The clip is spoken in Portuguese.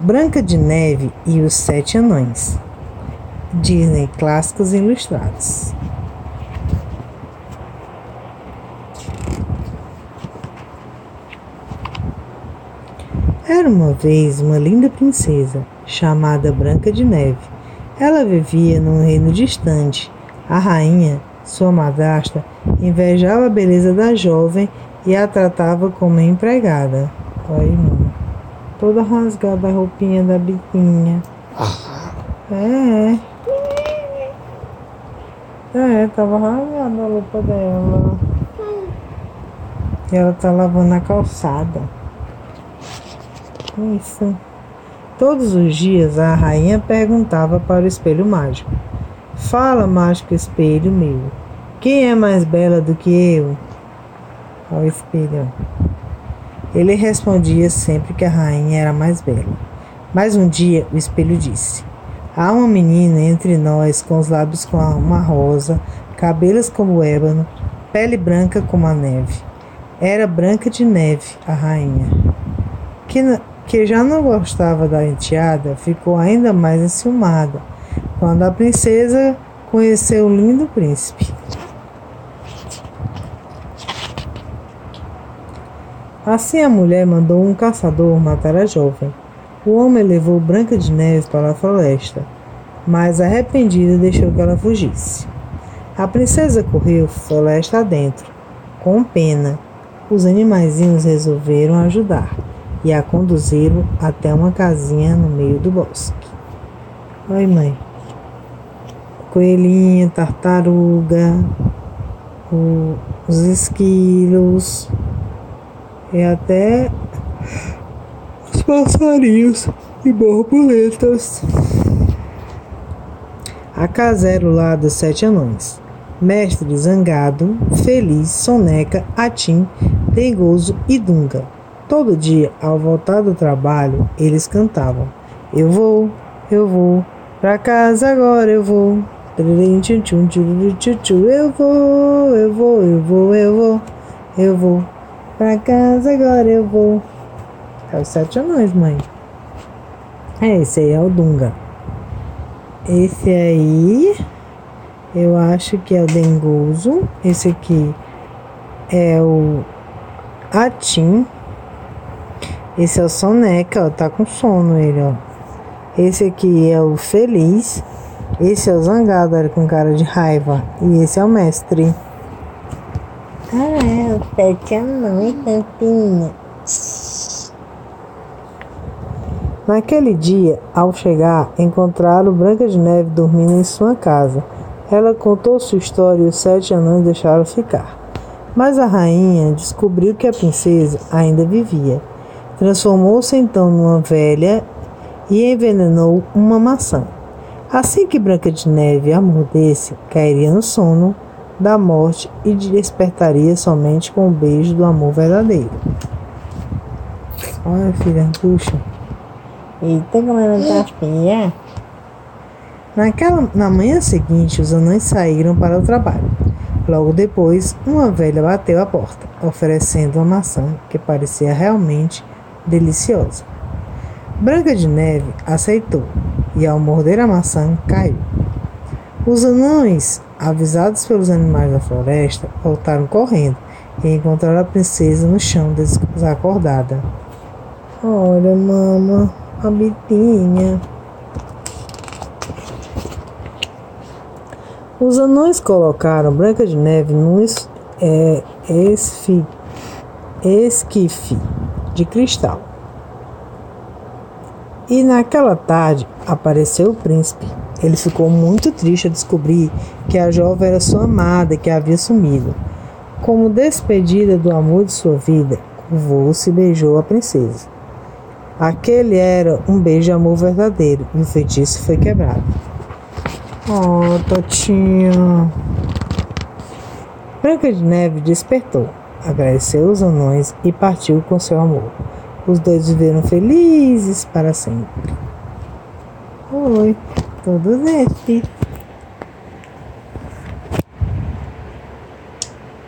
Branca de Neve e os Sete Anões. Disney Clássicos Ilustrados. Era uma vez uma linda princesa chamada Branca de Neve. Ela vivia num reino distante. A rainha, sua madrasta, invejava a beleza da jovem e a tratava como empregada. Toda rasgada a roupinha da biquinha. É. É, tava rasgada a roupa dela. E ela tá lavando a calçada. Isso. Todos os dias a rainha perguntava para o espelho mágico: Fala, mágico espelho meu, quem é mais bela do que eu? Ao espelho. Ele respondia sempre que a rainha era mais bela. Mas um dia o espelho disse: Há uma menina entre nós com os lábios como uma rosa, cabelos como ébano, pele branca como a neve. Era branca de neve, a rainha. Que, que já não gostava da enteada, ficou ainda mais enciumada quando a princesa conheceu o lindo príncipe. Assim a mulher mandou um caçador matar a jovem. O homem levou Branca de Neve para a floresta, mas arrependida deixou que ela fugisse. A princesa correu floresta adentro. Com pena, os animaizinhos resolveram ajudar e a conduziram até uma casinha no meio do bosque. Oi, mãe. Coelhinha, tartaruga, os esquilos, e até os passarinhos e borboletas. A casa era o lá dos sete anões. Mestre Zangado, Feliz, Soneca, Atim, Dengoso e Dunga. Todo dia, ao voltar do trabalho, eles cantavam: Eu vou, eu vou, pra casa agora eu vou. Eu vou, eu vou, eu vou, eu vou, eu vou. Pra casa agora eu vou. É os sete anões, mãe. É, esse aí é o Dunga. Esse aí, eu acho que é o Dengoso. Esse aqui é o Atim. Esse é o Soneca, ó, tá com sono ele, ó. Esse aqui é o Feliz. Esse é o Zangado, era com cara de raiva. E esse é o Mestre. Ah, é, o sete anões, Campinha. Naquele dia, ao chegar, encontraram Branca de Neve dormindo em sua casa. Ela contou sua história e os sete anões deixaram ficar. Mas a rainha descobriu que a princesa ainda vivia. Transformou-se então numa velha e envenenou uma maçã. Assim que Branca de Neve a mordesse, cairia no sono da morte e despertaria somente com o beijo do amor verdadeiro. Olha, filha, puxa. Eita, como ela tá feia. Naquela, na manhã seguinte, os anões saíram para o trabalho. Logo depois, uma velha bateu à porta, oferecendo uma maçã que parecia realmente deliciosa. Branca de Neve aceitou e, ao morder a maçã, caiu. Os anões, avisados pelos animais da floresta, voltaram correndo e encontraram a princesa no chão desacordada. Olha, mama, a bitinha. Os anões colocaram Branca de Neve num es, é, esfi, esquife de cristal. E naquela tarde apareceu o príncipe. Ele ficou muito triste ao descobrir que a jovem era sua amada que havia sumido. Como despedida do amor de sua vida, curvou-se e beijou a princesa. Aquele era um beijo de amor verdadeiro e o feitiço foi quebrado. Oh, Totinha. Branca de Neve despertou, agradeceu os anões e partiu com seu amor. Os dois viveram felizes para sempre. Oi, todos estes.